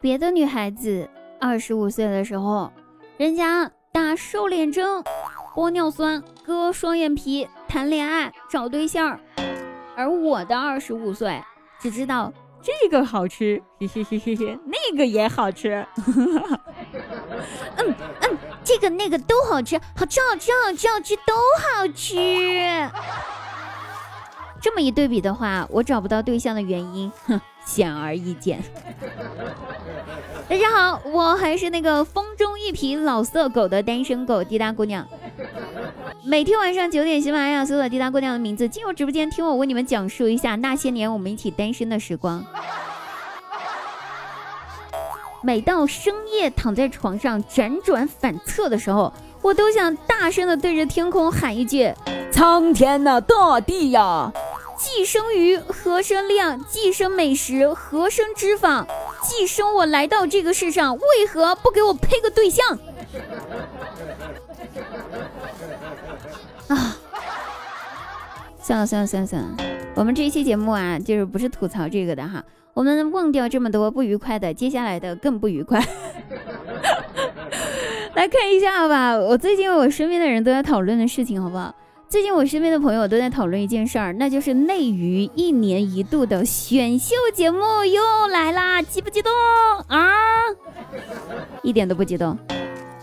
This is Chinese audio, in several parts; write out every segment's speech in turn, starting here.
别的女孩子二十五岁的时候，人家打瘦脸针、玻尿酸、割双眼皮、谈恋爱、找对象，而我的二十五岁只知道这个好吃，嘿嘿嘿嘿嘿，那个也好吃，嗯嗯，这个那个都好吃，好吃好吃好吃好吃都好吃。这么一对比的话，我找不到对象的原因，哼，显而易见。大家好，我还是那个风中一匹老色狗的单身狗滴答姑娘。每天晚上九点，喜马拉雅搜索滴答姑娘的名字，进入直播间听我为你们讲述一下那些年我们一起单身的时光。每到深夜躺在床上辗转反侧的时候，我都想大声的对着天空喊一句：苍天呐，大地呀！既生鱼，何生亮；既生美食，何生脂肪？既生我来到这个世上，为何不给我配个对象？啊！算了算了算了算了，我们这一期节目啊，就是不是吐槽这个的哈。我们忘掉这么多不愉快的，接下来的更不愉快。来看一下吧，我最近我身边的人都在讨论的事情，好不好？最近我身边的朋友都在讨论一件事儿，那就是内娱一年一度的选秀节目又来啦，激不激动啊？一点都不激动。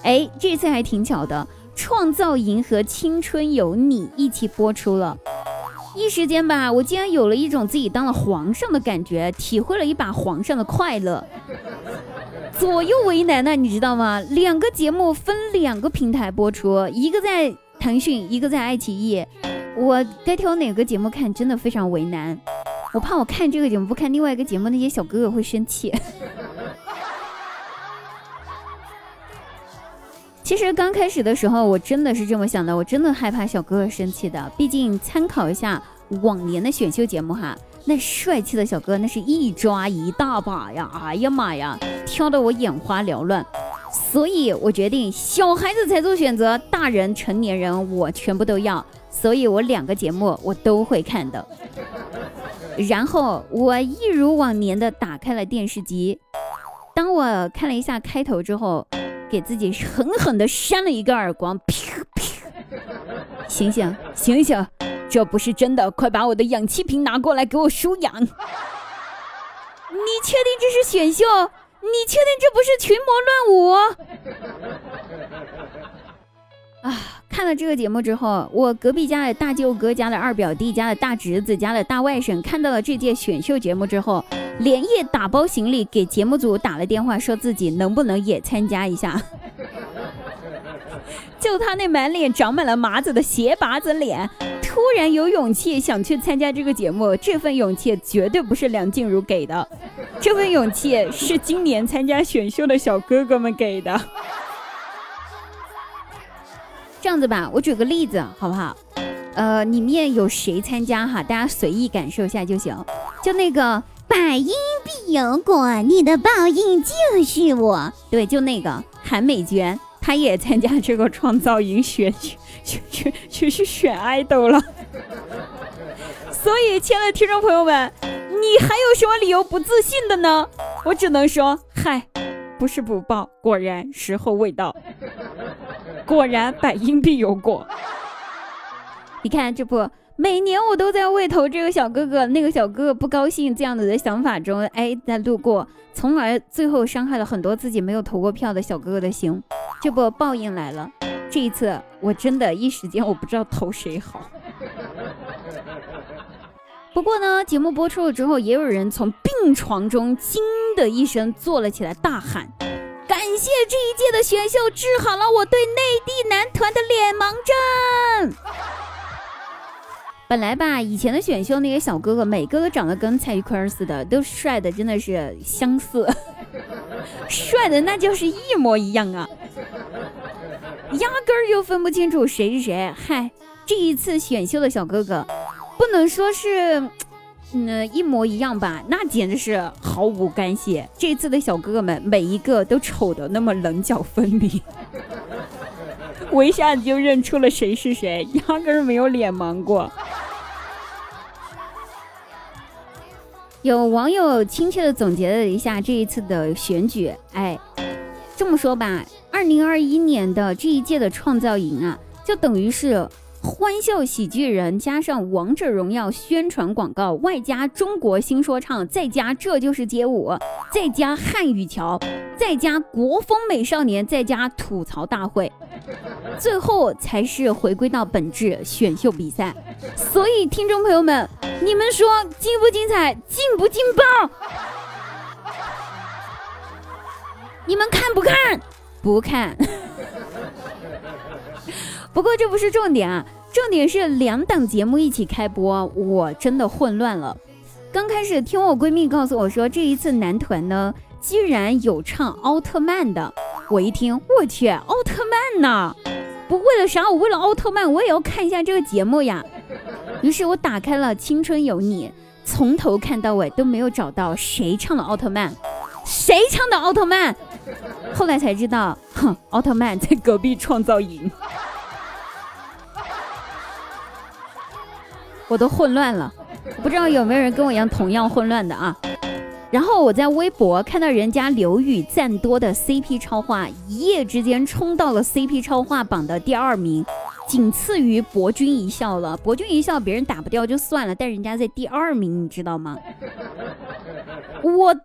哎，这次还挺巧的，《创造营》和《青春有你》一起播出了，一时间吧，我竟然有了一种自己当了皇上的感觉，体会了一把皇上的快乐。左右为难呢，你知道吗？两个节目分两个平台播出，一个在。腾讯一个在爱奇艺，我该挑哪个节目看，真的非常为难。我怕我看这个节目不看另外一个节目，那些小哥哥会生气。其实刚开始的时候，我真的是这么想的，我真的害怕小哥哥生气的。毕竟参考一下往年的选秀节目哈，那帅气的小哥那是一抓一大把呀，哎呀妈呀，挑的我眼花缭乱。所以我决定，小孩子才做选择，大人成年人我全部都要。所以我两个节目我都会看的。然后我一如往年的打开了电视机，当我看了一下开头之后，给自己狠狠的扇了一个耳光，噗噗！醒醒醒醒，这不是真的，快把我的氧气瓶拿过来给我输氧。你确定这是选秀？你确定这不是群魔乱舞？啊！看了这个节目之后，我隔壁家的大舅哥家的二表弟家的大侄子家的大外甥看到了这届选秀节目之后，连夜打包行李给节目组打了电话，说自己能不能也参加一下。就他那满脸长满了麻子的鞋拔子脸，突然有勇气想去参加这个节目，这份勇气绝对不是梁静茹给的。这份勇气是今年参加选秀的小哥哥们给的。这样子吧，我举个例子好不好？呃，里面有谁参加哈？大家随意感受一下就行。就那个百因必有果，你的报应就是我。对，就那个韩美娟，她也参加这个创造营选秀去去去去选爱豆了。所以，亲爱的听众朋友们。你还有什么理由不自信的呢？我只能说，嗨，不是不报，果然时候未到，果然百因必有果。你看这不，每年我都在为投这个小哥哥，那个小哥哥不高兴这样子的想法中，哎，在路过，从而最后伤害了很多自己没有投过票的小哥哥的心。这不，报应来了，这一次我真的一时间我不知道投谁好。不过呢，节目播出了之后，也有人从病床中惊的一声坐了起来，大喊：“感谢这一届的选秀治好了我对内地男团的脸盲症。”本来吧，以前的选秀那些小哥哥，每个都长得跟蔡徐坤似的，都帅的真的是相似，帅的那就是一模一样啊，压根儿就分不清楚谁是谁。嗨，这一次选秀的小哥哥。不能说是，嗯，一模一样吧？那简直是毫无干系。这次的小哥哥们每一个都丑的那么棱角分明，我一下子就认出了谁是谁，压根儿没有脸盲过。有网友亲切的总结了一下这一次的选举，哎，这么说吧，二零二一年的这一届的创造营啊，就等于是欢笑喜剧人加上王者荣耀宣传广告，外加中国新说唱，再加这就是街舞，再加汉语桥，再加国风美少年，再加吐槽大会，最后才是回归到本质选秀比赛。所以，听众朋友们，你们说精不精彩，劲不劲爆？你们看不看？不看。不过这不是重点啊，重点是两档节目一起开播，我真的混乱了。刚开始听我闺蜜告诉我说，这一次男团呢，居然有唱奥特曼的，我一听，我去，奥特曼呢？不为了啥？我为了奥特曼，我也要看一下这个节目呀。于是我打开了《青春有你》，从头看到尾都没有找到谁唱的奥特曼，谁唱的奥特曼？后来才知道，哼，奥特曼在隔壁创造营，我都混乱了，不知道有没有人跟我一样同样混乱的啊？然后我在微博看到人家刘宇赞多的 CP 超话，一夜之间冲到了 CP 超话榜的第二名。仅次于博君一笑了，博君一笑别人打不掉就算了，但人家在第二名，你知道吗？我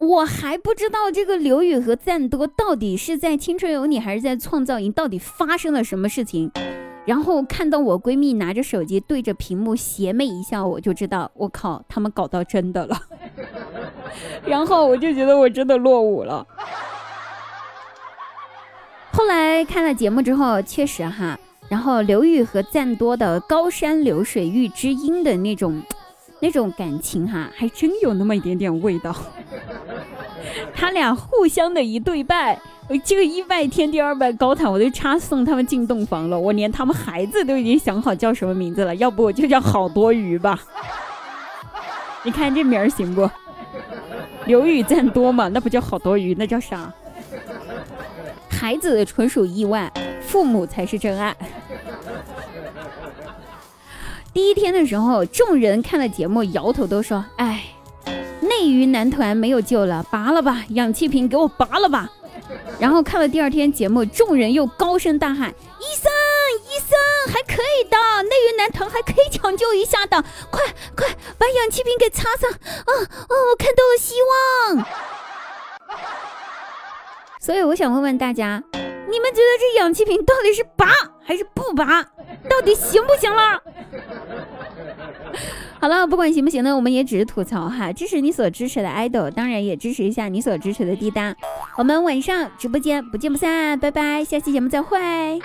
我还不知道这个刘宇和赞多到底是在青春有你还是在创造营，到底发生了什么事情？然后看到我闺蜜拿着手机对着屏幕邪魅一笑，我就知道我靠，他们搞到真的了。然后我就觉得我真的落伍了。后来看了节目之后，确实哈。然后刘宇和赞多的高山流水遇知音的那种，那种感情哈，还真有那么一点点味道。他俩互相的一对拜，这个一拜天，第二拜高堂，我都差送他们进洞房了。我连他们孩子都已经想好叫什么名字了，要不我就叫好多鱼吧。你看这名儿行不？刘宇赞多嘛，那不叫好多鱼，那叫啥？孩子纯属意外，父母才是真爱。第一天的时候，众人看了节目，摇头都说：“哎，内娱男团没有救了，拔了吧，氧气瓶给我拔了吧。”然后看了第二天节目，众人又高声大喊：“医生，医生，还可以的，内娱男团还可以抢救一下的，快快把氧气瓶给插上！啊啊，我看到了希望。”所以我想问问大家，你们觉得这氧气瓶到底是拔还是不拔？到底行不行了？好了，不管行不行呢，我们也只是吐槽哈，支持你所支持的爱豆，当然也支持一下你所支持的滴答。我们晚上直播间不见不散，拜拜，下期节目再会。